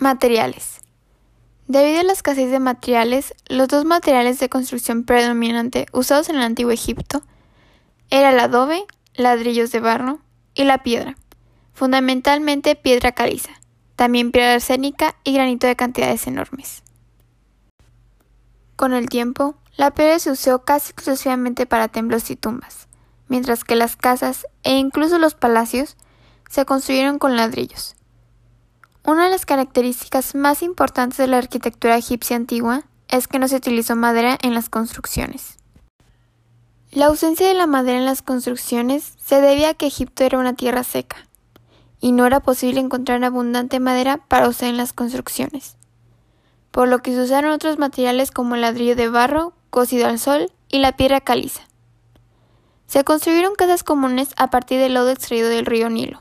Materiales. Debido a la escasez de materiales, los dos materiales de construcción predominante usados en el antiguo Egipto era el adobe, ladrillos de barro y la piedra, fundamentalmente piedra caliza, también piedra arsénica y granito de cantidades enormes. Con el tiempo, la piedra se usó casi exclusivamente para templos y tumbas, mientras que las casas e incluso los palacios se construyeron con ladrillos. Una de las características más importantes de la arquitectura egipcia antigua es que no se utilizó madera en las construcciones. La ausencia de la madera en las construcciones se debía a que Egipto era una tierra seca, y no era posible encontrar abundante madera para usar en las construcciones, por lo que se usaron otros materiales como el ladrillo de barro, cocido al sol, y la piedra caliza. Se construyeron casas comunes a partir del lodo extraído del río Nilo.